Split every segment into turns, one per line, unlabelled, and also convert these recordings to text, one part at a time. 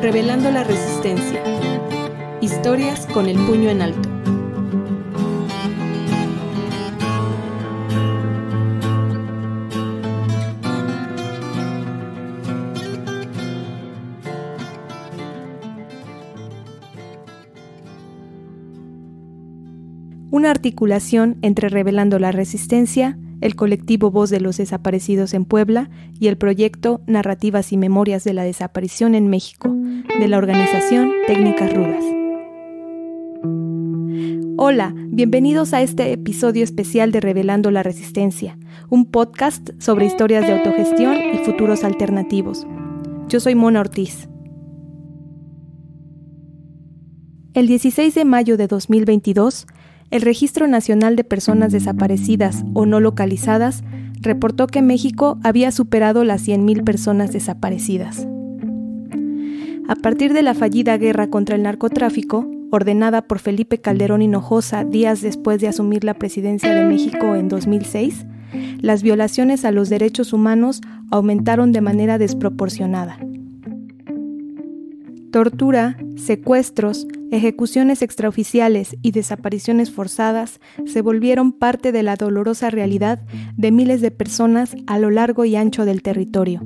Revelando la Resistencia. Historias con el puño en alto. Una articulación entre Revelando la Resistencia, el colectivo Voz de los Desaparecidos en Puebla y el proyecto Narrativas y Memorias de la Desaparición en México, de la organización Técnicas Rudas. Hola, bienvenidos a este episodio especial de Revelando la Resistencia, un podcast sobre historias de autogestión y futuros alternativos. Yo soy Mona Ortiz. El 16 de mayo de 2022, el Registro Nacional de Personas Desaparecidas o No Localizadas reportó que México había superado las 100.000 personas desaparecidas. A partir de la fallida guerra contra el narcotráfico, ordenada por Felipe Calderón Hinojosa días después de asumir la presidencia de México en 2006, las violaciones a los derechos humanos aumentaron de manera desproporcionada. Tortura, secuestros, ejecuciones extraoficiales y desapariciones forzadas se volvieron parte de la dolorosa realidad de miles de personas a lo largo y ancho del territorio.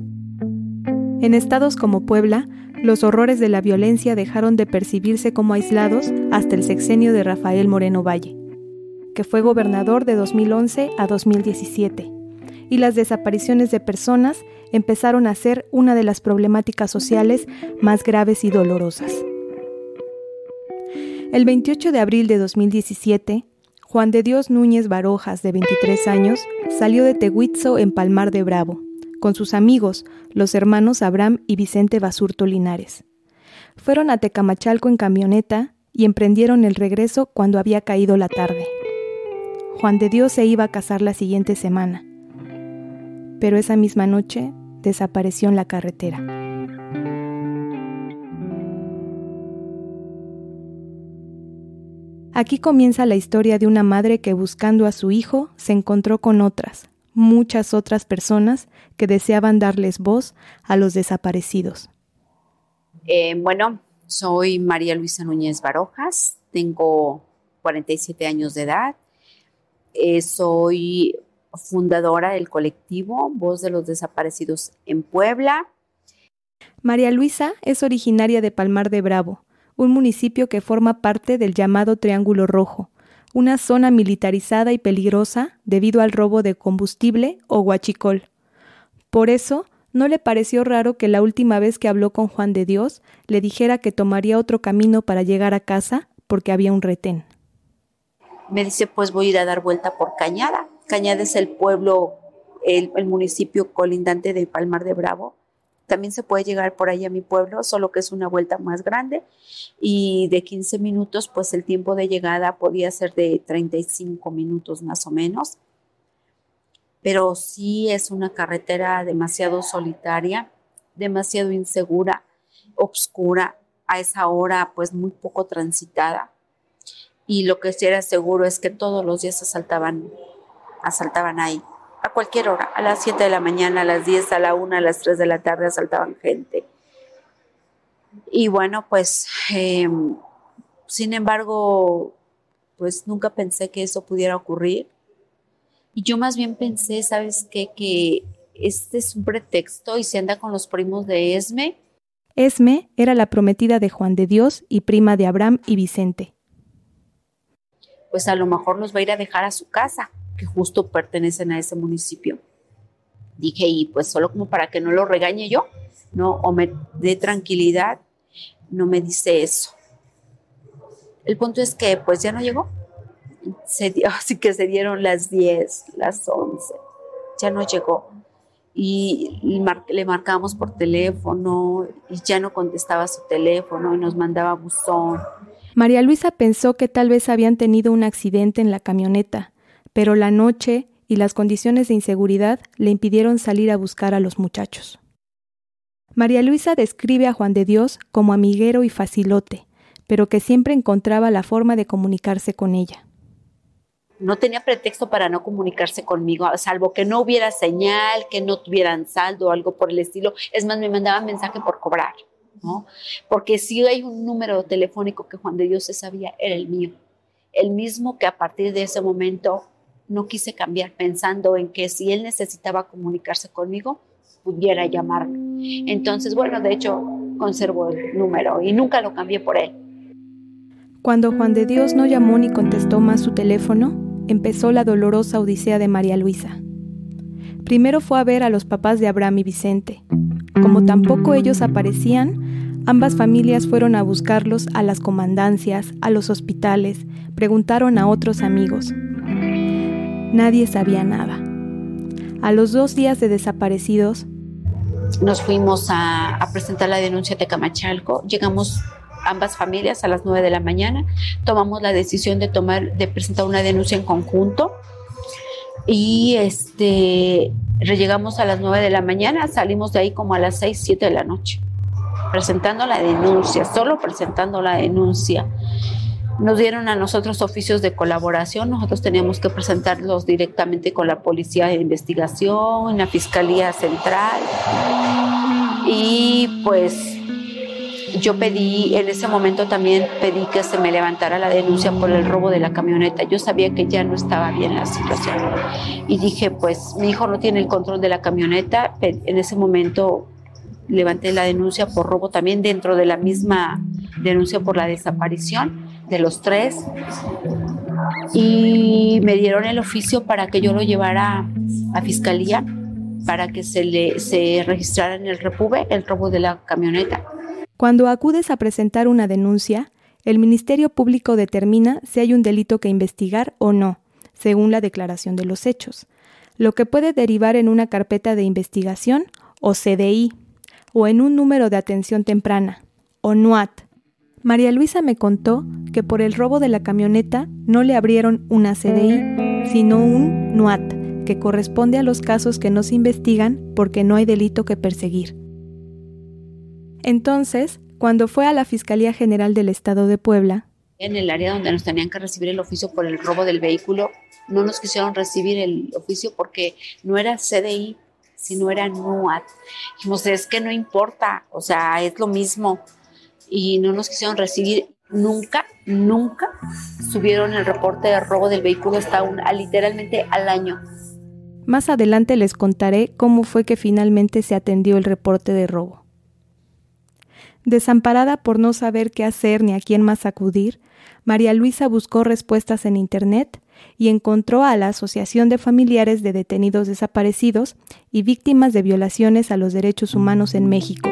En estados como Puebla, los horrores de la violencia dejaron de percibirse como aislados hasta el sexenio de Rafael Moreno Valle, que fue gobernador de 2011 a 2017, y las desapariciones de personas empezaron a ser una de las problemáticas sociales más graves y dolorosas. El 28 de abril de 2017, Juan de Dios Núñez Barojas, de 23 años, salió de Tehuitzo en Palmar de Bravo, con sus amigos, los hermanos Abraham y Vicente Basurto Linares. Fueron a Tecamachalco en camioneta y emprendieron el regreso cuando había caído la tarde. Juan de Dios se iba a casar la siguiente semana, pero esa misma noche desapareció en la carretera. Aquí comienza la historia de una madre que buscando a su hijo se encontró con otras, muchas otras personas que deseaban darles voz a los desaparecidos.
Eh, bueno, soy María Luisa Núñez Barojas, tengo 47 años de edad, eh, soy fundadora del colectivo Voz de los Desaparecidos en Puebla.
María Luisa es originaria de Palmar de Bravo, un municipio que forma parte del llamado Triángulo Rojo, una zona militarizada y peligrosa debido al robo de combustible o guachicol. Por eso, no le pareció raro que la última vez que habló con Juan de Dios le dijera que tomaría otro camino para llegar a casa porque había un retén.
Me dice, pues voy a ir a dar vuelta por Cañada. Cañada es el pueblo, el, municipio colindante de Palmar de Bravo. También se puede llegar por ahí a mi pueblo, solo que es una vuelta más grande y de 15 minutos, pues el tiempo de llegada podía ser de 35 minutos más o menos. Pero sí es una carretera demasiado solitaria, demasiado insegura, obscura, a esa hora pues muy poco transitada. Y lo que sí era seguro es que todos los días asaltaban, asaltaban ahí a cualquier hora, a las 7 de la mañana, a las 10, a la 1, a las 3 de la tarde asaltaban gente. Y bueno, pues, em, sin embargo, pues nunca pensé que eso pudiera ocurrir. Y yo más bien pensé, ¿sabes qué? Que este es un pretexto y se anda con los primos de Esme.
Esme era la prometida de Juan de Dios y prima de Abraham y Vicente.
Pues a lo mejor los va a ir a dejar a su casa que justo pertenecen a ese municipio. Dije, y pues solo como para que no lo regañe yo, ¿no? O me dé tranquilidad, no me dice eso. El punto es que pues ya no llegó. Se así que se dieron las 10, las 11. Ya no llegó. Y le marcamos por teléfono y ya no contestaba su teléfono y nos mandaba buzón.
María Luisa pensó que tal vez habían tenido un accidente en la camioneta pero la noche y las condiciones de inseguridad le impidieron salir a buscar a los muchachos. María Luisa describe a Juan de Dios como amiguero y facilote, pero que siempre encontraba la forma de comunicarse con ella.
No tenía pretexto para no comunicarse conmigo, salvo que no hubiera señal, que no tuvieran saldo o algo por el estilo. Es más, me mandaban mensaje por cobrar, ¿no? Porque si hay un número telefónico que Juan de Dios se sabía, era el mío. El mismo que a partir de ese momento no quise cambiar pensando en que si él necesitaba comunicarse conmigo, pudiera llamarme. Entonces, bueno, de hecho, conservo el número y nunca lo cambié por él.
Cuando Juan de Dios no llamó ni contestó más su teléfono, empezó la dolorosa odisea de María Luisa. Primero fue a ver a los papás de Abraham y Vicente. Como tampoco ellos aparecían, ambas familias fueron a buscarlos a las comandancias, a los hospitales, preguntaron a otros amigos. Nadie sabía nada. A los dos días de desaparecidos,
nos fuimos a, presentar la denuncia de Camachalco. Llegamos ambas familias a las 9 de la mañana. Tomamos la decisión de tomar, de presentar una denuncia en conjunto. Y este llegamos a las 9 de la mañana, salimos de ahí como a las 6, 7 de la noche, presentando la denuncia, solo presentando la denuncia nos dieron a nosotros oficios de colaboración, nosotros teníamos que presentarlos directamente con la Policía de Investigación, la Fiscalía Central. Y pues yo pedí, en ese momento también pedí que se me levantara la denuncia por el robo de la camioneta. Yo sabía que ya no estaba bien la situación. Y dije, pues mi hijo no tiene el control de la camioneta. En ese momento levanté la denuncia por robo también dentro de la misma denuncia por la desaparición de los tres y me dieron el oficio para que yo lo llevara a fiscalía para que se le se registrara en el repube el robo de la camioneta.
Cuando acudes a presentar una denuncia, el Ministerio Público determina si hay un delito que investigar o no, según la declaración de los hechos, lo que puede derivar en una carpeta de investigación o CDI, o en un número de atención temprana, o NUAT, María Luisa me contó que por el robo de la camioneta no le abrieron una CDI, sino un NUAT, que corresponde a los casos que no se investigan porque no hay delito que perseguir. Entonces, cuando fue a la Fiscalía General del Estado de Puebla,
en el área donde nos tenían que recibir el oficio por el robo del vehículo, no nos quisieron recibir el oficio porque no era CDI, sino era NUAT. Dijimos, es que no importa, o sea, es lo mismo y no nos quisieron recibir nunca, nunca subieron el reporte de robo del vehículo hasta un, literalmente al año.
Más adelante les contaré cómo fue que finalmente se atendió el reporte de robo. Desamparada por no saber qué hacer ni a quién más acudir, María Luisa buscó respuestas en Internet y encontró a la Asociación de Familiares de Detenidos Desaparecidos y Víctimas de Violaciones a los Derechos Humanos en México,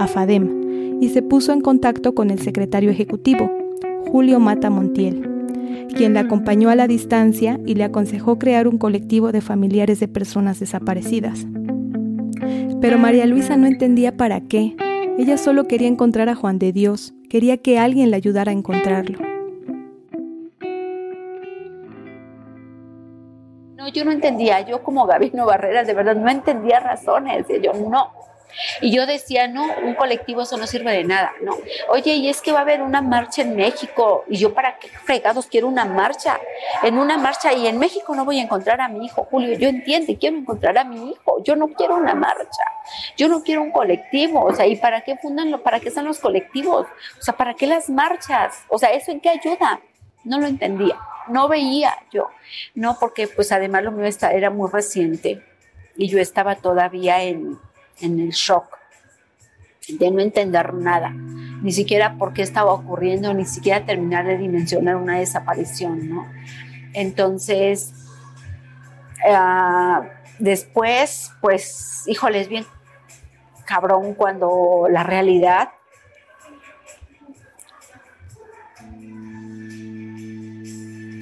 AFADEM, y se puso en contacto con el secretario ejecutivo, Julio Mata Montiel, quien la acompañó a la distancia y le aconsejó crear un colectivo de familiares de personas desaparecidas. Pero María Luisa no entendía para qué. Ella solo quería encontrar a Juan de Dios, quería que alguien la ayudara a encontrarlo.
No, yo no entendía, yo como Gabino Barreras, de verdad no entendía razones, yo no, y yo decía, no, un colectivo eso no sirve de nada, ¿no? Oye, y es que va a haber una marcha en México, y yo para qué fregados quiero una marcha, en una marcha, y en México no voy a encontrar a mi hijo, Julio, yo entiendo, quiero encontrar a mi hijo, yo no quiero una marcha, yo no quiero un colectivo, o sea, ¿y para qué fundan, para qué están los colectivos? O sea, ¿para qué las marchas? O sea, ¿eso en qué ayuda? No lo entendía, no veía yo, no, porque pues además lo mío era muy reciente, y yo estaba todavía en en el shock de no entender nada, ni siquiera por qué estaba ocurriendo, ni siquiera terminar de dimensionar una desaparición, ¿no? Entonces, ah, después, pues, híjoles, bien cabrón cuando la realidad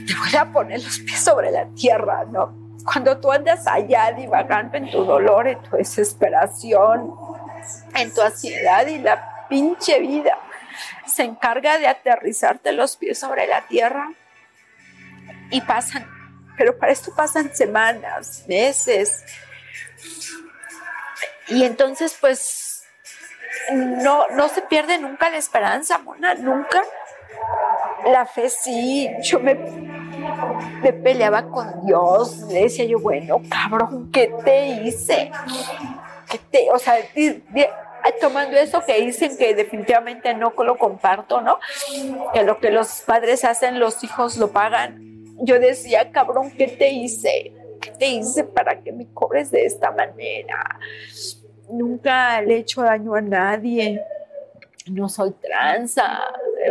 te voy a poner los pies sobre la tierra, ¿no? Cuando tú andas allá divagando en tu dolor, en tu desesperación, en tu ansiedad y la pinche vida se encarga de aterrizarte los pies sobre la tierra y pasan, pero para esto pasan semanas, meses. Y entonces pues no, no se pierde nunca la esperanza, Mona, nunca, la fe sí, yo me, me peleaba con Dios, le decía yo, bueno, cabrón, ¿qué te hice? ¿Qué te, o sea, tomando eso que dicen que definitivamente no lo comparto, ¿no? Que lo que los padres hacen, los hijos lo pagan. Yo decía, cabrón, ¿qué te hice? ¿Qué te hice para que me cobres de esta manera? Nunca le he hecho daño a nadie. No soy tranza,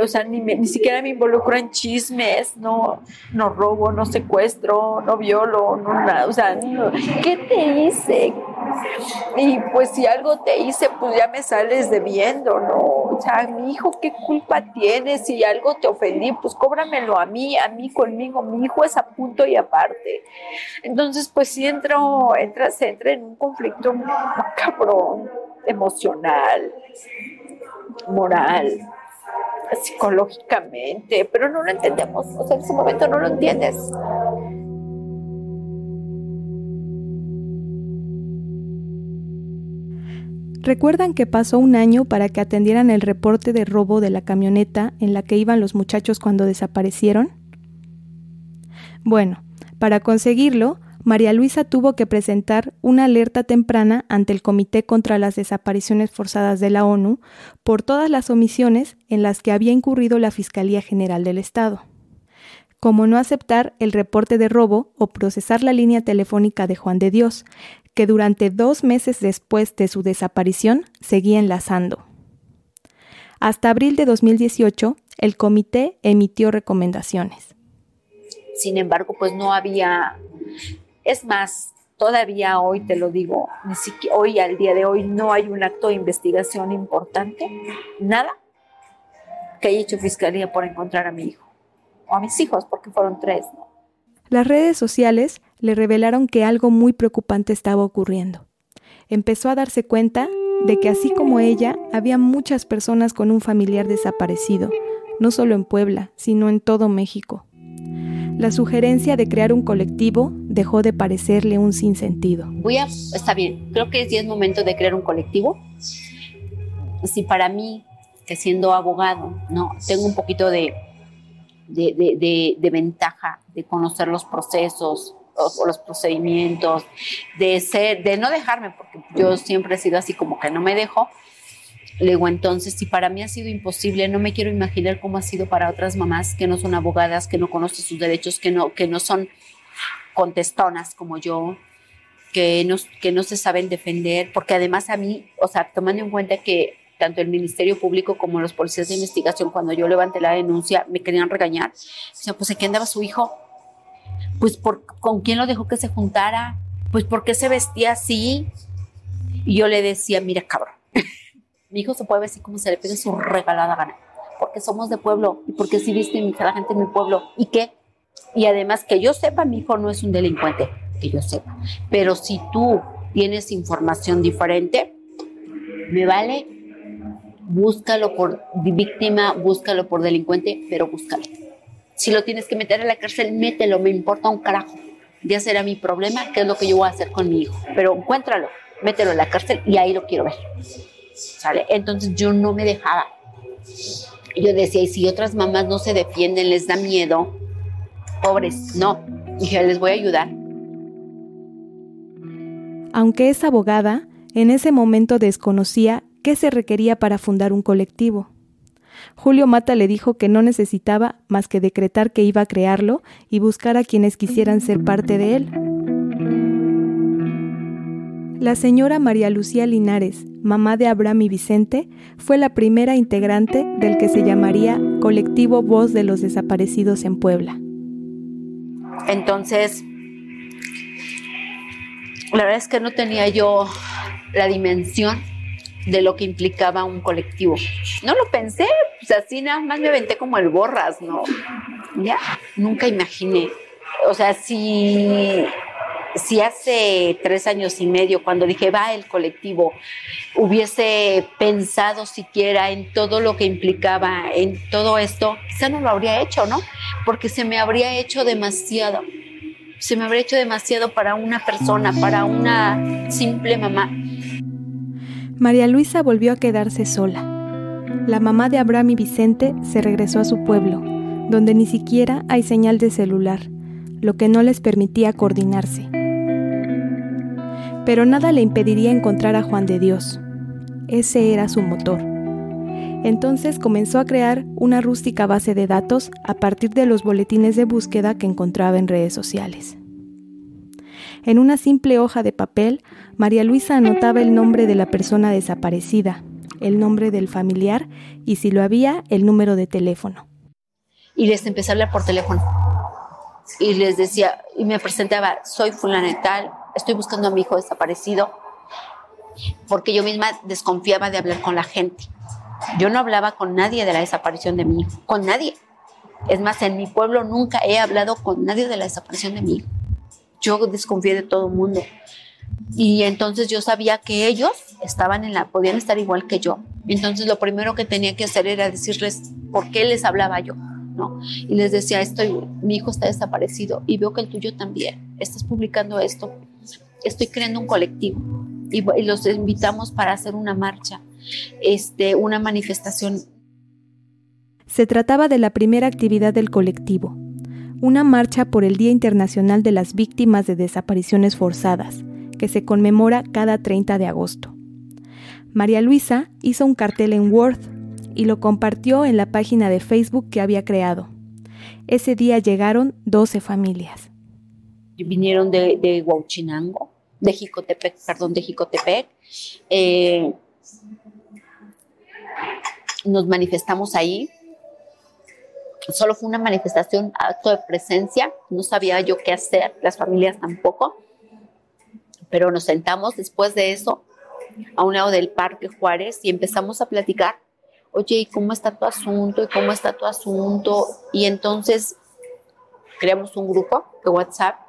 o sea, ni, ni siquiera me involucro en chismes, no, no robo, no secuestro, no violo, no nada, o sea, ¿qué te hice? Y pues si algo te hice, pues ya me sales debiendo, ¿no? O sea, mi hijo, ¿qué culpa tienes? Si algo te ofendí, pues cóbramelo a mí, a mí conmigo. Mi hijo es a punto y aparte. Entonces, pues si entro, entra, se entra en un conflicto cabrón, emocional, moral, psicológicamente, pero no lo entendemos. O sea, en ese momento no lo entiendes.
¿Recuerdan que pasó un año para que atendieran el reporte de robo de la camioneta en la que iban los muchachos cuando desaparecieron? Bueno, para conseguirlo, María Luisa tuvo que presentar una alerta temprana ante el Comité contra las Desapariciones Forzadas de la ONU por todas las omisiones en las que había incurrido la Fiscalía General del Estado, como no aceptar el reporte de robo o procesar la línea telefónica de Juan de Dios, que durante dos meses después de su desaparición seguía enlazando. Hasta abril de 2018, el comité emitió recomendaciones.
Sin embargo, pues no había, es más, todavía hoy te lo digo, hoy al día de hoy no hay un acto de investigación importante, nada que haya hecho fiscalía por encontrar a mi hijo o a mis hijos, porque fueron tres.
Las redes sociales le revelaron que algo muy preocupante estaba ocurriendo. Empezó a darse cuenta de que así como ella, había muchas personas con un familiar desaparecido, no solo en Puebla, sino en todo México. La sugerencia de crear un colectivo dejó de parecerle un sinsentido.
Voy a, está bien, creo que ya es momento de crear un colectivo. Si para mí, que siendo abogado, no, tengo un poquito de, de, de ventaja de conocer los procesos, o, los procedimientos, de ser, de no dejarme, porque yo siempre he sido así como que no me dejo. Le digo, entonces, si para mí ha sido imposible, no me quiero imaginar cómo ha sido para otras mamás que no son abogadas, que no conocen sus derechos, que no, que no son contestonas como yo, que no, que no se saben defender, porque además a mí, o sea, tomando en cuenta que tanto el Ministerio Público como los policías de investigación, cuando yo levanté la denuncia, me querían regañar. Decían, pues aquí andaba su hijo, pues por, con quién lo dejó que se juntara, pues por qué se vestía así. Y yo le decía, mira cabrón, mi hijo se puede vestir como se le pide su regalada gana, porque somos de pueblo y porque si viste a la gente en mi pueblo. ¿Y qué? Y además que yo sepa, mi hijo no es un delincuente, que yo sepa. Pero si tú tienes información diferente, me vale, búscalo por víctima, búscalo por delincuente, pero búscalo. Si lo tienes que meter a la cárcel, mételo, me importa un carajo. Ya será mi problema, qué es lo que yo voy a hacer con mi hijo. Pero encuéntralo, mételo en la cárcel y ahí lo quiero ver. ¿Sale? Entonces yo no me dejaba. Yo decía, y si otras mamás no se defienden, les da miedo, pobres, no. Dije, les voy a ayudar.
Aunque es abogada, en ese momento desconocía qué se requería para fundar un colectivo. Julio Mata le dijo que no necesitaba más que decretar que iba a crearlo y buscar a quienes quisieran ser parte de él. La señora María Lucía Linares, mamá de Abraham y Vicente, fue la primera integrante del que se llamaría Colectivo Voz de los Desaparecidos en Puebla.
Entonces, la verdad es que no tenía yo la dimensión de lo que implicaba un colectivo. No lo pensé, pues así nada más me aventé como el borras, ¿no? Ya, nunca imaginé. O sea, si, si hace tres años y medio, cuando dije va el colectivo, hubiese pensado siquiera en todo lo que implicaba, en todo esto, quizá no lo habría hecho, ¿no? Porque se me habría hecho demasiado. Se me habría hecho demasiado para una persona, para una simple mamá.
María Luisa volvió a quedarse sola. La mamá de Abraham y Vicente se regresó a su pueblo, donde ni siquiera hay señal de celular, lo que no les permitía coordinarse. Pero nada le impediría encontrar a Juan de Dios. Ese era su motor. Entonces comenzó a crear una rústica base de datos a partir de los boletines de búsqueda que encontraba en redes sociales. En una simple hoja de papel, María Luisa anotaba el nombre de la persona desaparecida, el nombre del familiar y si lo había, el número de teléfono.
Y les empecé a hablar por teléfono. Y les decía, y me presentaba, soy fulana y tal, estoy buscando a mi hijo desaparecido, porque yo misma desconfiaba de hablar con la gente. Yo no hablaba con nadie de la desaparición de mi hijo, con nadie. Es más, en mi pueblo nunca he hablado con nadie de la desaparición de mi hijo. Yo desconfié de todo el mundo. Y entonces yo sabía que ellos estaban en la, podían estar igual que yo. Entonces lo primero que tenía que hacer era decirles por qué les hablaba yo, ¿no? Y les decía, estoy, mi hijo está desaparecido y veo que el tuyo también. Estás publicando esto. Estoy creando un colectivo y, y los invitamos para hacer una marcha, este, una manifestación.
Se trataba de la primera actividad del colectivo, una marcha por el Día Internacional de las Víctimas de Desapariciones Forzadas, que se conmemora cada 30 de agosto. María Luisa hizo un cartel en Word y lo compartió en la página de Facebook que había creado. Ese día llegaron 12 familias.
Vinieron de, de Huachinango, de Jicotepec, perdón, de Jicotepec. Eh, nos manifestamos ahí. Solo fue una manifestación, acto de presencia. No sabía yo qué hacer, las familias tampoco. Pero nos sentamos después de eso a un lado del Parque Juárez y empezamos a platicar. Oye, ¿y cómo está tu asunto? ¿Y cómo está tu asunto? Y entonces creamos un grupo de WhatsApp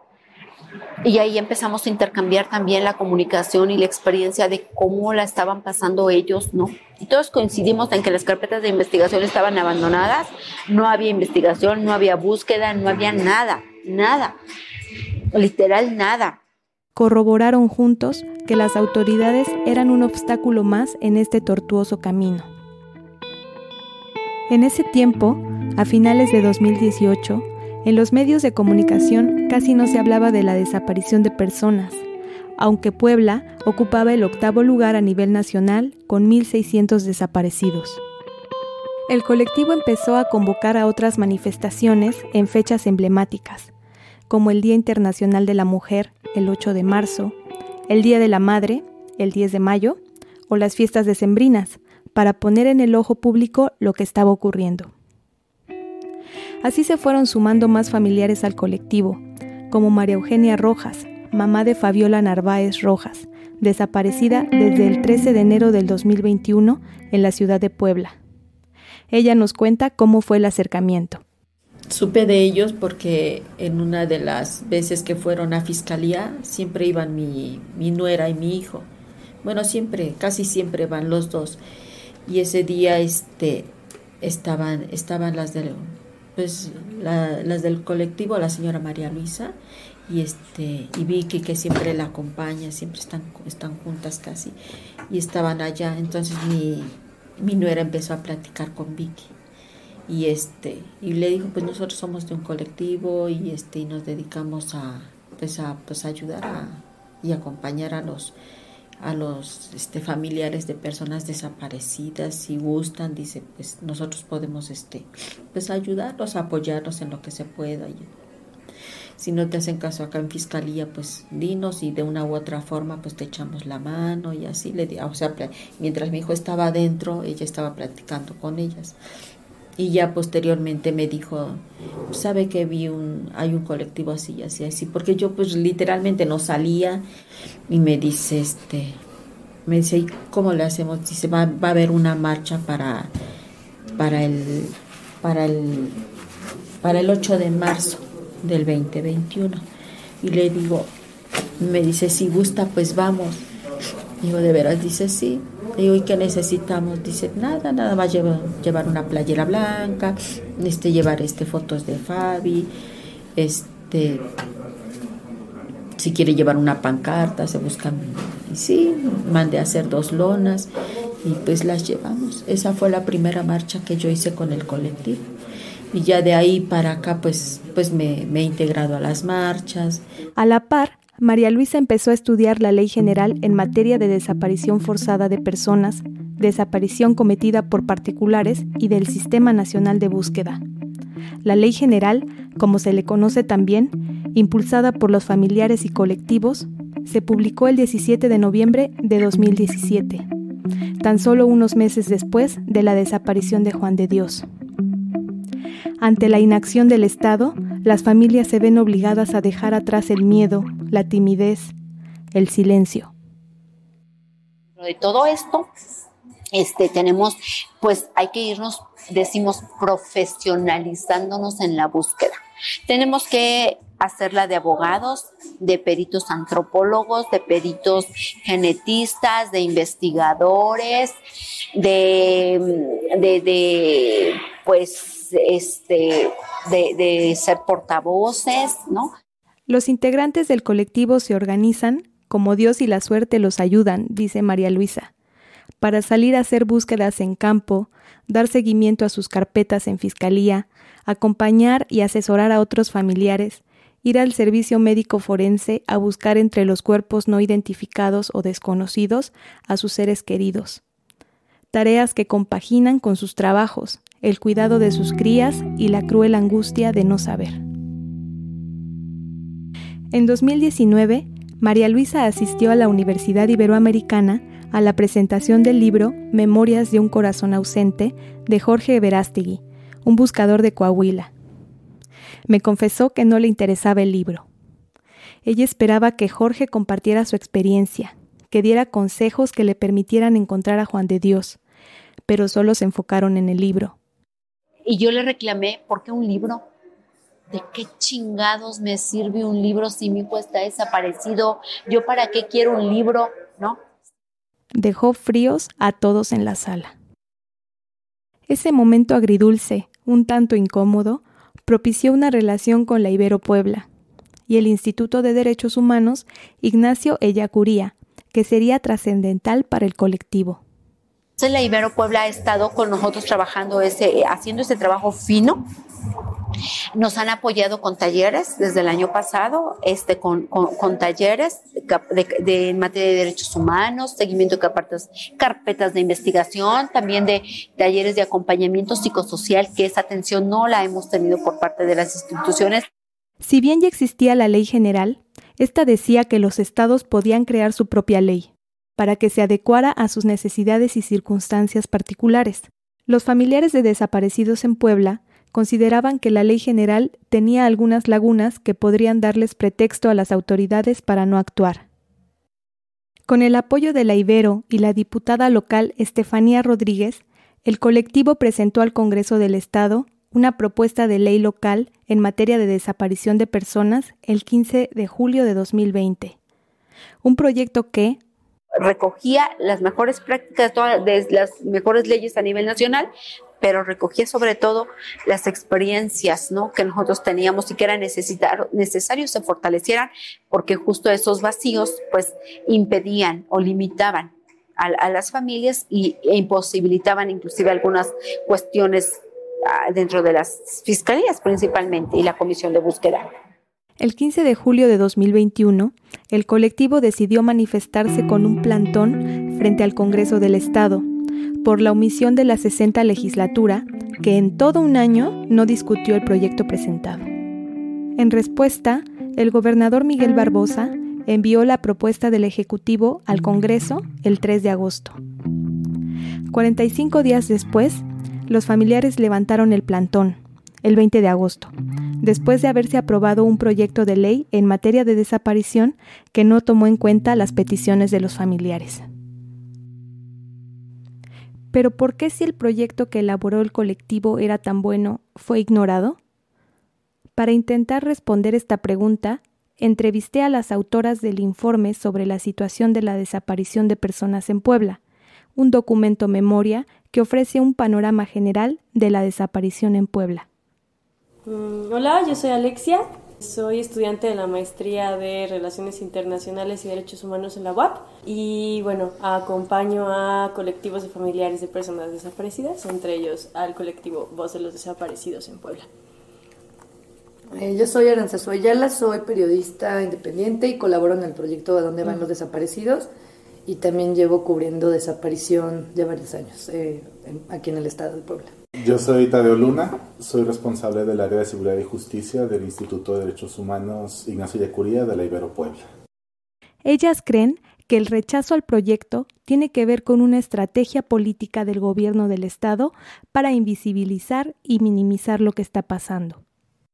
y ahí empezamos a intercambiar también la comunicación y la experiencia de cómo la estaban pasando ellos, ¿no? Y todos coincidimos en que las carpetas de investigación estaban abandonadas, no había investigación, no había búsqueda, no había nada, nada, literal nada.
Corroboraron juntos que las autoridades eran un obstáculo más en este tortuoso camino. En ese tiempo, a finales de 2018, en los medios de comunicación casi no se hablaba de la desaparición de personas, aunque Puebla ocupaba el octavo lugar a nivel nacional con 1.600 desaparecidos. El colectivo empezó a convocar a otras manifestaciones en fechas emblemáticas, como el Día Internacional de la Mujer, el 8 de marzo, el Día de la Madre, el 10 de mayo, o las fiestas decembrinas, para poner en el ojo público lo que estaba ocurriendo. Así se fueron sumando más familiares al colectivo, como María Eugenia Rojas, mamá de Fabiola Narváez Rojas, desaparecida desde el 13 de enero del 2021 en la ciudad de Puebla. Ella nos cuenta cómo fue el acercamiento.
Supe de ellos porque en una de las veces que fueron a fiscalía siempre iban mi, nuera y mi hijo. Bueno, siempre, casi siempre van los dos. Y ese día este, estaban, estaban las de pues las del colectivo, la señora María Luisa y este y Vicky que siempre la acompaña, siempre están están juntas casi y estaban allá, entonces mi mi nuera empezó a platicar con Vicky. Y este y le dijo pues nosotros somos de un colectivo y este y nos dedicamos a pues a pues ayudar a, y acompañar a los a los este, familiares de personas desaparecidas si gustan dice pues nosotros podemos este pues ayudarlos apoyarlos en lo que se pueda si no te hacen caso acá en fiscalía pues dinos y de una u otra forma pues te echamos la mano y así le di o sea mientras mi hijo estaba adentro ella estaba platicando con ellas y ya posteriormente me dijo, sabe que vi un, hay un colectivo así, así, así, porque yo pues literalmente no salía y me dice, este, me dice, ¿y cómo le hacemos? Dice, va, va a haber una marcha para, para el, para el, para el 8 de marzo del 2021. Y le digo, me dice, si gusta, pues vamos. Digo, ¿de veras? Dice, sí. Digo, ¿y qué necesitamos? Dice, nada, nada más llevar, llevar una playera blanca, este, llevar este, fotos de Fabi, este, si quiere llevar una pancarta, se buscan, y sí, mandé a hacer dos lonas y pues las llevamos. Esa fue la primera marcha que yo hice con el colectivo. y ya de ahí para acá pues, pues me, me he integrado a las marchas.
A la par, María Luisa empezó a estudiar la ley general en materia de desaparición forzada de personas, desaparición cometida por particulares y del Sistema Nacional de Búsqueda. La ley general, como se le conoce también, impulsada por los familiares y colectivos, se publicó el 17 de noviembre de 2017, tan solo unos meses después de la desaparición de Juan de Dios. Ante la inacción del Estado, las familias se ven obligadas a dejar atrás el miedo, la timidez, el silencio.
De todo esto, este, tenemos, pues hay que irnos, decimos, profesionalizándonos en la búsqueda. Tenemos que hacerla de abogados, de peritos antropólogos, de peritos genetistas, de investigadores, de, de, de pues este, de, ser portavoces, ¿no?
Los integrantes del colectivo se organizan como Dios y la suerte los ayudan, dice María Luisa, para salir a hacer búsquedas en campo, dar seguimiento a sus carpetas en fiscalía, acompañar y asesorar a otros familiares, ir al servicio médico forense a buscar entre los cuerpos no identificados o desconocidos a sus seres queridos. Tareas que compaginan con sus trabajos, el cuidado de sus crías y la cruel angustia de no saber. En 2019, María Luisa asistió a la Universidad Iberoamericana a la presentación del libro Memorias de un corazón ausente de Jorge Verástegui, un buscador de Coahuila. Me confesó que no le interesaba el libro. Ella esperaba que Jorge compartiera su experiencia, que diera consejos que le permitieran encontrar a Juan de Dios, pero solo se enfocaron en el libro.
Y yo le reclamé, ¿por qué un libro? ¿De qué chingados me sirve un libro si mi hijo está desaparecido? ¿Yo para qué quiero un libro? ¿No?
Dejó fríos a todos en la sala. Ese momento agridulce, un tanto incómodo, propició una relación con la Ibero Puebla y el Instituto de Derechos Humanos Ignacio Ellacuría, que sería trascendental para el colectivo.
Entonces la Ibero Puebla ha estado con nosotros trabajando ese, haciendo ese trabajo fino. Nos han apoyado con talleres desde el año pasado, este, con, con, talleres de, en materia de derechos humanos, seguimiento de carpetas, carpetas de investigación, también de talleres de acompañamiento psicosocial, que esa atención no la hemos tenido por parte de las instituciones.
Si bien ya existía la ley general, esta decía que los estados podían crear su propia ley para que se adecuara a sus necesidades y circunstancias particulares. Los familiares de desaparecidos en Puebla consideraban que la ley general tenía algunas lagunas que podrían darles pretexto a las autoridades para no actuar. Con el apoyo de la Ibero y la diputada local Estefanía Rodríguez, el colectivo presentó al Congreso del Estado una propuesta de ley local en materia de desaparición de personas el 15 de julio de 2020. Un proyecto que,
recogía las mejores prácticas, todas las mejores leyes a nivel nacional, pero recogía sobre todo las experiencias ¿no? que nosotros teníamos y que era necesario se fortalecieran porque justo esos vacíos pues impedían o limitaban a, las familias y, e imposibilitaban inclusive algunas cuestiones ah, dentro de las fiscalías principalmente y la comisión de búsqueda.
El 15 de julio de 2021, el colectivo decidió manifestarse con un plantón frente al Congreso del Estado por la omisión de la 60 legislatura que en todo un año no discutió el proyecto presentado. En respuesta, el gobernador Miguel Barbosa envió la propuesta del Ejecutivo al Congreso el 3 de agosto. 45 días después, los familiares levantaron el plantón, el 20 de agosto, después de haberse aprobado un proyecto de ley en materia de desaparición que no tomó en cuenta las peticiones de los familiares. Pero ¿por qué si el proyecto que elaboró el colectivo era tan bueno fue ignorado? Para intentar responder esta pregunta, entrevisté a las autoras del informe sobre la situación de la desaparición de personas en Puebla, un documento memoria que ofrece un panorama general de la desaparición en Puebla.
Mm, hola, yo soy Alexia. Soy estudiante de la maestría de Relaciones Internacionales y Derechos Humanos en la UAP y bueno, acompaño a colectivos de familiares de personas desaparecidas, entre ellos al colectivo Voz de los Desaparecidos en Puebla.
Eh, yo soy Aranzazu Ayala, soy periodista independiente y colaboro en el proyecto A dónde van los desaparecidos y también llevo cubriendo desaparición ya varios años eh, aquí en el estado de Puebla.
Yo soy Tadeo Luna, soy responsable del área de seguridad y justicia del Instituto de Derechos Humanos Ignacio Yacuría de la Ibero Puebla.
Ellas creen que el rechazo al proyecto tiene que ver con una estrategia política del gobierno del Estado para invisibilizar y minimizar lo que está pasando.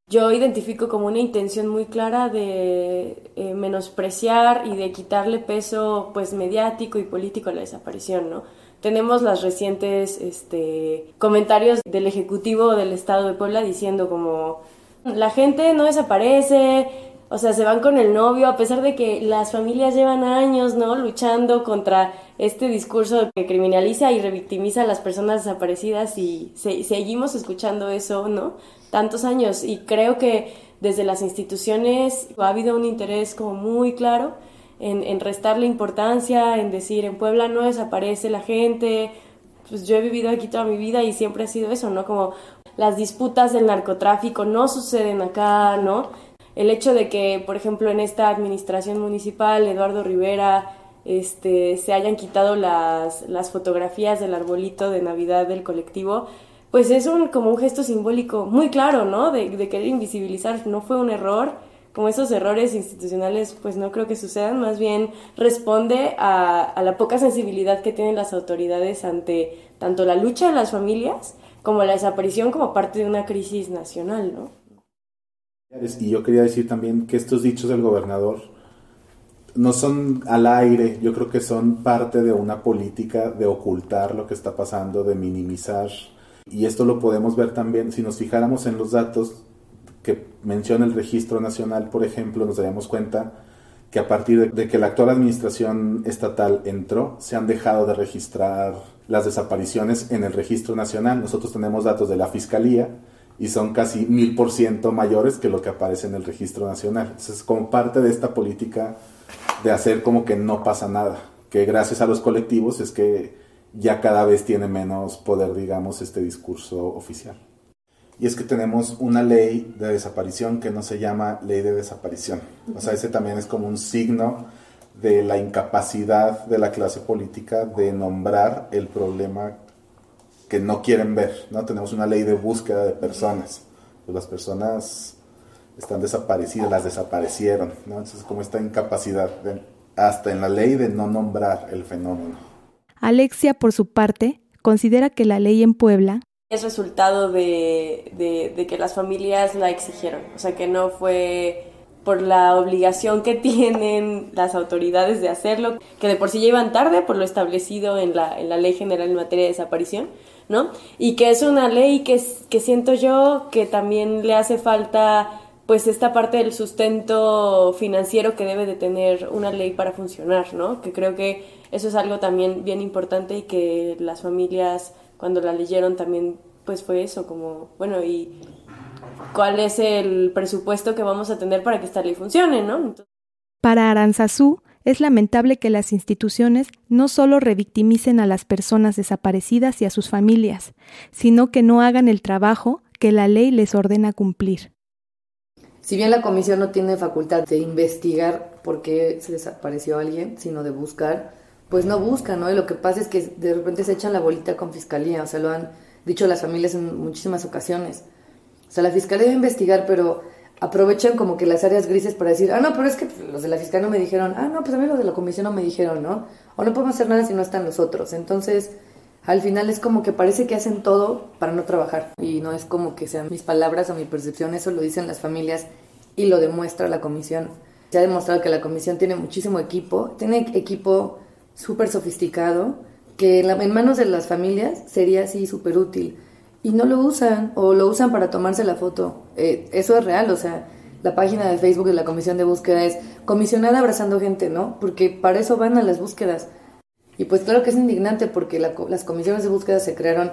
Yo identifico como una intención muy clara de eh, menospreciar y de quitarle peso pues mediático y político a la desaparición, ¿no? Tenemos las recientes este, comentarios del Ejecutivo del Estado de Puebla diciendo como la gente no desaparece, o sea, se van con el novio, a pesar de que las familias llevan años, ¿no? Luchando contra este discurso que criminaliza y revictimiza a las personas desaparecidas y seguimos escuchando eso, ¿no? Tantos años. Y creo que desde las instituciones ha habido un interés como muy claro en, en restarle importancia, en decir, en Puebla no desaparece la gente, pues yo he vivido aquí toda mi vida y siempre ha sido eso, ¿no? Como las disputas del narcotráfico no suceden acá, ¿no? El hecho de que, por ejemplo, en esta administración municipal, Eduardo Rivera, este, se hayan quitado las, las fotografías del arbolito de Navidad del colectivo, pues es un, como un gesto simbólico muy claro, ¿no? De, de querer invisibilizar, no fue un error, como esos errores institucionales, pues no creo que sucedan, más bien responde a, la poca sensibilidad que tienen las autoridades ante tanto la lucha de las familias como la desaparición como parte de una crisis nacional, ¿no?
Y yo quería decir también que estos dichos del gobernador no son al aire, yo creo que son parte de una política de ocultar lo que está pasando, de minimizar. Y esto lo podemos ver también si nos fijáramos en los datos que menciona el registro nacional, por ejemplo, nos daríamos cuenta que a partir de, que la actual administración estatal entró, se han dejado de registrar las desapariciones en el registro nacional. Nosotros tenemos datos de la Fiscalía y son casi mil por ciento mayores que lo que aparece en el registro nacional. Entonces, como parte de esta política de hacer como que no pasa nada, que gracias a los colectivos es que ya cada vez tiene menos poder, digamos, este discurso oficial y es que tenemos una ley de desaparición que no se llama ley de desaparición. O sea, ese también es como un signo de la incapacidad de la clase política de nombrar el problema que no quieren ver, ¿no? Tenemos una ley de búsqueda de personas. Pues las personas están desaparecidas, las desaparecieron, ¿no? Entonces, como esta incapacidad, hasta en la ley, de no nombrar el fenómeno.
Alexia, por su parte, considera que la ley en Puebla
es resultado de, de, que las familias la exigieron, o sea que no fue por la obligación que tienen las autoridades de hacerlo, que de por sí llevan tarde por lo establecido en la, en la Ley General en materia de desaparición, ¿no? Y que es una ley que, que siento yo que también le hace falta pues esta parte del sustento financiero que debe de tener una ley para funcionar, ¿no? Que creo que eso es algo también bien importante y que las familias cuando la leyeron también pues fue eso, como, bueno, ¿y cuál es el presupuesto que vamos a tener para que esta ley funcione, no?
Para Aranzazú, es lamentable que las instituciones no solo revictimicen a las personas desaparecidas y a sus familias, sino que no hagan el trabajo que la ley les ordena cumplir.
Si bien la comisión no tiene facultad de investigar por qué se desapareció alguien, sino de buscar, pues no buscan, ¿no? Y lo que pasa es que de repente se echan la bolita con fiscalía, o sea, lo han dicho las familias en muchísimas ocasiones. O sea, la fiscalía debe investigar, pero aprovechan como que las áreas grises para decir, ah, no, pero es que los de la fiscalía no me dijeron, ah, no, pues a mí los de la comisión no me dijeron, ¿no? O no podemos hacer nada si no están los otros. Entonces, al final es como que parece que hacen todo para no trabajar. Y no es como que sean mis palabras o mi percepción, eso lo dicen las familias y lo demuestra la comisión. Se ha demostrado que la comisión tiene muchísimo equipo, tiene equipo súper sofisticado, que en, manos de las familias sería así súper útil. Y no lo usan, o lo usan para tomarse la foto. Eh, eso es real, o sea, la página de Facebook de la Comisión de Búsqueda es comisionada abrazando gente, ¿no? Porque para eso van a las búsquedas. Y pues claro que es indignante porque las comisiones de búsqueda se crearon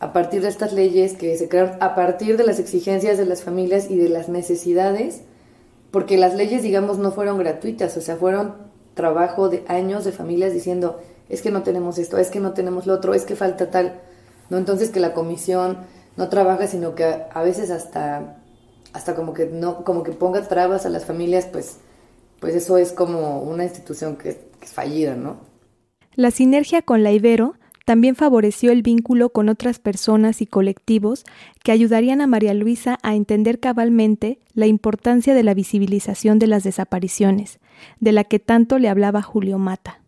a partir de estas leyes que se crearon a partir de las exigencias de las familias y de las necesidades porque las leyes, digamos, no fueron gratuitas, o sea, fueron trabajo de años de familias diciendo, es que no tenemos esto, es que no tenemos lo otro, es que falta tal, ¿no? Entonces que la comisión no trabaja, sino que a, veces hasta, hasta como que no, como que ponga trabas a las familias, pues, pues eso es como una institución que, que es fallida, ¿no?
La sinergia con la Ibero también favoreció el vínculo con otras personas y colectivos que ayudarían a María Luisa a entender cabalmente la importancia de la visibilización de las desapariciones, de la que tanto le hablaba Julio Mata.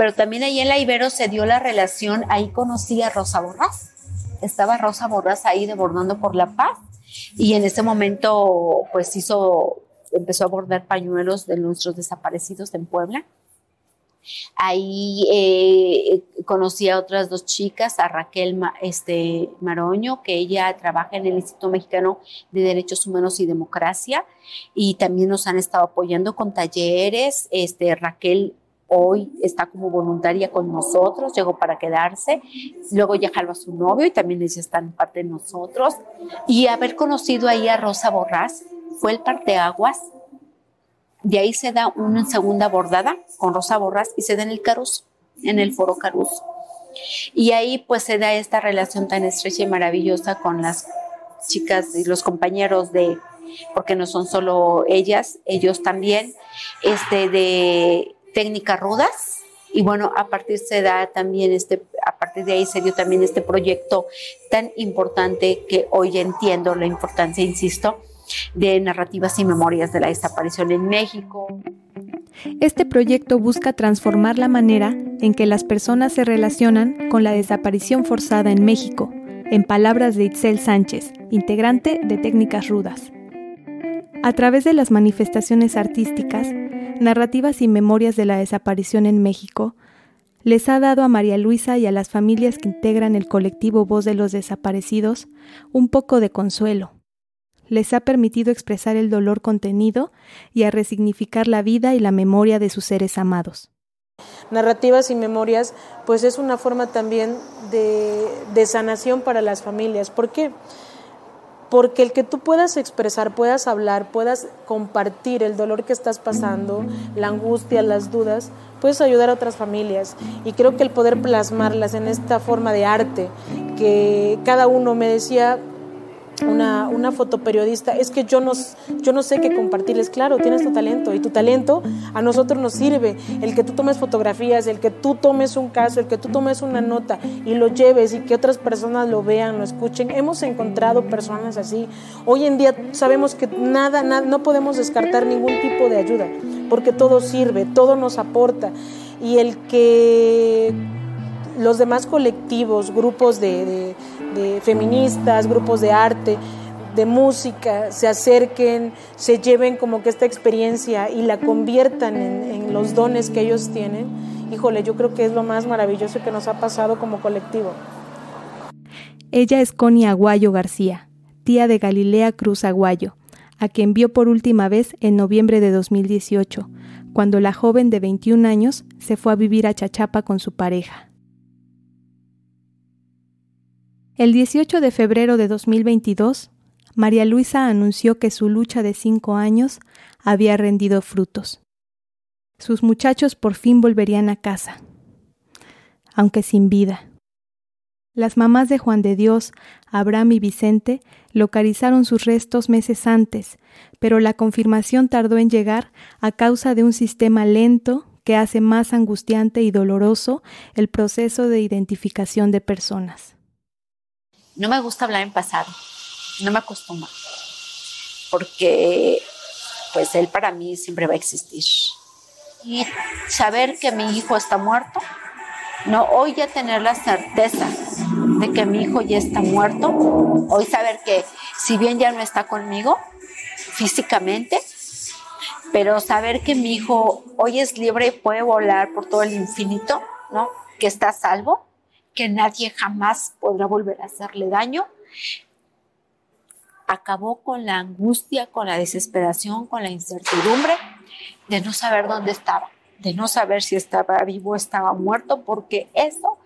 Pero también ahí en la Ibero se dio la relación, ahí conocí a Rosa Borrás. Estaba Rosa Borrás ahí debordando por la paz y en ese momento pues hizo, empezó a bordar pañuelos de nuestros desaparecidos en Puebla Ahí eh, conocí a otras dos chicas, a Raquel este, Maroño, que ella trabaja en el Instituto Mexicano de Derechos Humanos y Democracia, y también nos han estado apoyando con talleres. Este, Raquel hoy está como voluntaria con nosotros, llegó para quedarse, luego ya jaló a su novio y también ellos están parte de nosotros. Y haber conocido ahí a Rosa Borrás fue el parteaguas de ahí se da una segunda bordada con Rosa Borras y se da en el Caruz, en el Foro Caruz. Y ahí pues se da esta relación tan estrecha y maravillosa con las chicas y los compañeros de, porque no son solo ellas, ellos también, este, de técnicas rudas. Y bueno, a partir se da también este, a partir de ahí se dio también este proyecto tan importante que hoy entiendo la importancia, insisto, de narrativas y memorias de la desaparición en México.
Este proyecto busca transformar la manera en que las personas se relacionan con la desaparición forzada en México, en palabras de Itzel Sánchez, integrante de Técnicas Rudas. A través de las manifestaciones artísticas, narrativas y memorias de la desaparición en México, les ha dado a María Luisa y a las familias que integran el colectivo Voz de los Desaparecidos un poco de consuelo, les ha permitido expresar el dolor contenido y a resignificar la vida y la memoria de sus seres amados.
Narrativas y memorias, pues es una forma también de, de sanación para las familias. ¿Por qué? Porque el que tú puedas expresar, puedas hablar, puedas compartir el dolor que estás pasando, la angustia, las dudas, puedes ayudar a otras familias. Y creo que el poder plasmarlas en esta forma de arte, que cada uno me decía, una, una fotoperiodista, es que yo no, yo no sé qué compartirles. Claro, tienes tu talento y tu talento a nosotros nos sirve. El que tú tomes fotografías, el que tú tomes un caso, el que tú tomes una nota y lo lleves y que otras personas lo vean, lo escuchen. Hemos encontrado personas así. Hoy en día sabemos que nada, nada no podemos descartar ningún tipo de ayuda porque todo sirve, todo nos aporta. Y el que los demás colectivos, grupos de de feministas, grupos de arte, de música, se acerquen, se lleven como que esta experiencia y la conviertan en, los dones que ellos tienen, híjole, yo creo que es lo más maravilloso que nos ha pasado como colectivo.
Ella es Connie Aguayo García, tía de Galilea Cruz Aguayo, a quien vio por última vez en noviembre de 2018, cuando la joven de 21 años se fue a vivir a Chachapa con su pareja. El 18 de febrero de 2022, María Luisa anunció que su lucha de cinco años había rendido frutos. Sus muchachos por fin volverían a casa, aunque sin vida. Las mamás de Juan de Dios, Abraham y Vicente localizaron sus restos meses antes, pero la confirmación tardó en llegar a causa de un sistema lento que hace más angustiante y doloroso el proceso de identificación de personas.
No me gusta hablar en pasado, no me acostumbro, porque pues él para mí siempre va a existir. Y saber que mi hijo está muerto, no hoy ya tener la certeza de que mi hijo ya está muerto, hoy saber que si bien ya no está conmigo físicamente, pero saber que mi hijo hoy es libre y puede volar por todo el infinito, ¿no? Que está salvo, que nadie jamás podrá volver a hacerle daño, acabó con la angustia, con la desesperación, con la incertidumbre de no saber dónde estaba, de no saber si estaba vivo o estaba muerto, porque eso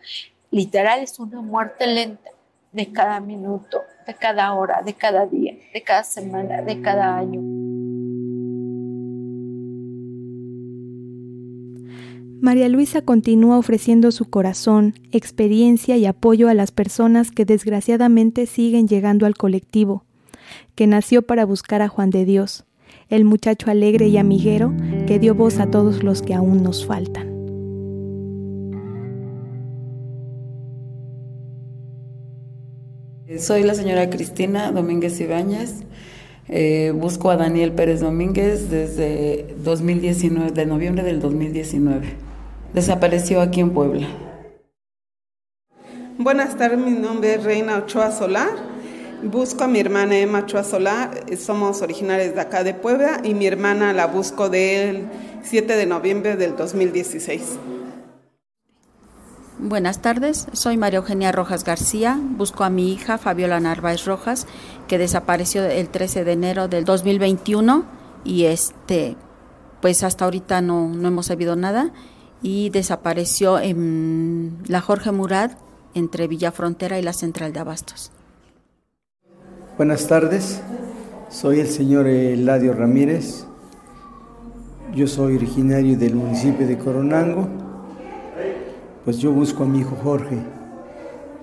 literal es una muerte lenta de cada minuto, de cada hora, de cada día, de cada semana, de cada año.
María Luisa continúa ofreciendo su corazón, experiencia y apoyo a las personas que desgraciadamente siguen llegando al colectivo, que nació para buscar a Juan de Dios, el muchacho alegre y amiguero que dio voz a todos los que aún nos faltan.
Soy la señora Cristina Domínguez Ibáñez. Eh, busco a Daniel Pérez Domínguez desde 2019, de noviembre del 2019. Desapareció aquí en Puebla.
Buenas tardes, mi nombre es Reina Ochoa Solar. Busco a mi hermana Emma Ochoa Solar. Somos originarios de acá de Puebla y mi hermana la busco del 7 de noviembre del 2016.
Buenas tardes, soy María Eugenia Rojas García. Busco a mi hija Fabiola Narváez Rojas, que desapareció el 13 de enero del 2021 y este, pues hasta ahorita no, no hemos sabido nada y desapareció en la Jorge Murad entre Villa Frontera y la Central de Abastos.
Buenas tardes, soy el señor Eladio Ramírez. Yo soy originario del municipio de Coronango pues yo busco a mi hijo Jorge,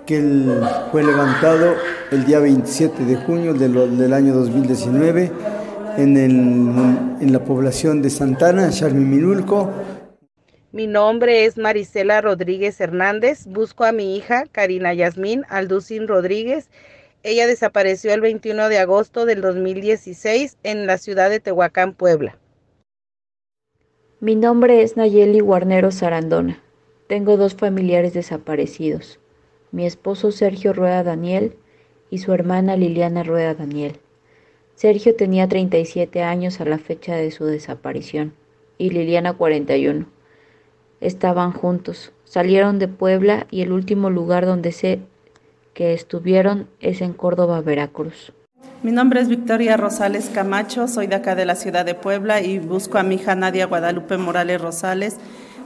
que él fue levantado el día 27 de junio del año 2019 en, en la población de Santana, Charmiminulco.
Mi nombre es Marisela Rodríguez Hernández. Busco a mi hija Karina Yasmín Alducín Rodríguez. Ella desapareció el 21 de agosto del 2016 en la ciudad de Tehuacán, Puebla.
Mi nombre es Nayeli Guarnero Sarandona. Tengo dos familiares desaparecidos, mi esposo Sergio Rueda Daniel y su hermana Liliana Rueda Daniel. Sergio tenía 37 años a la fecha de su desaparición y Liliana 41. Estaban juntos, salieron de Puebla y el último lugar donde sé que estuvieron es en Córdoba, Veracruz.
Mi nombre es Victoria Rosales Camacho, soy de acá de la ciudad de Puebla y busco a mi hija Nadia Guadalupe Morales Rosales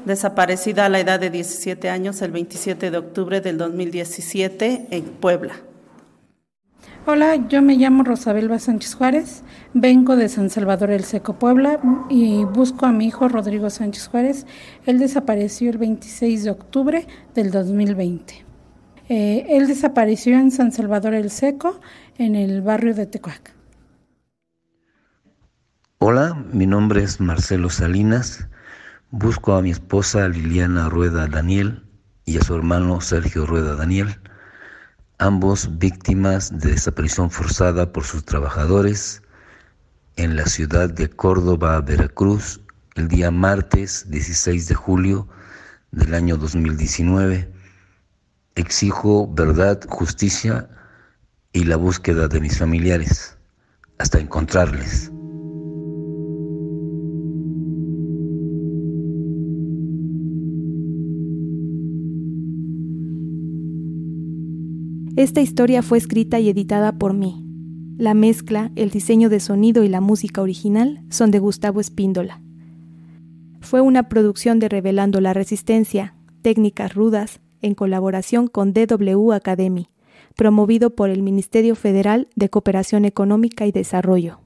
desaparecida a la edad de 17 años el 27 de octubre del 2017 en Puebla.
Hola, yo me llamo Rosabelba Sánchez Juárez, vengo de San Salvador el Seco, Puebla, y busco a mi hijo Rodrigo Sánchez Juárez. Él desapareció el 26 de octubre del 2020. Eh, él desapareció en San Salvador el Seco, en el barrio de Tecuac.
Hola, mi nombre es Marcelo Salinas. Busco a mi esposa Liliana Rueda Daniel y a su hermano Sergio Rueda Daniel, ambos víctimas de desaparición forzada por sus trabajadores en la ciudad de Córdoba, Veracruz, el día martes 16 de julio del año 2019. Exijo verdad, justicia y la búsqueda de mis familiares hasta encontrarles.
Esta historia fue escrita y editada por mí. La mezcla, el diseño de sonido y la música original son de Gustavo Espíndola. Fue una producción de Revelando la Resistencia, Técnicas Rudas, en colaboración con DW Academy, promovido por el Ministerio Federal de Cooperación Económica y Desarrollo.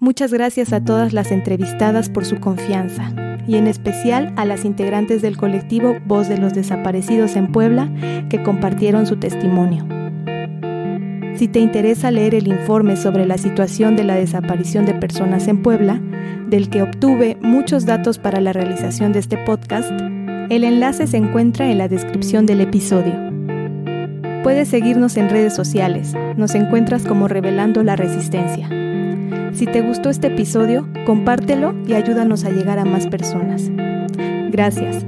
Muchas gracias a todas las entrevistadas por su confianza y en especial a las integrantes del colectivo Voz de los Desaparecidos en Puebla que compartieron su testimonio. Si te interesa leer el informe sobre la situación de la desaparición de personas en Puebla, del que obtuve muchos datos para la realización de este podcast, el enlace se encuentra en la descripción del episodio. Puedes seguirnos en redes sociales, nos encuentras como Revelando la Resistencia. Si te gustó este episodio, compártelo y ayúdanos a llegar a más personas. Gracias.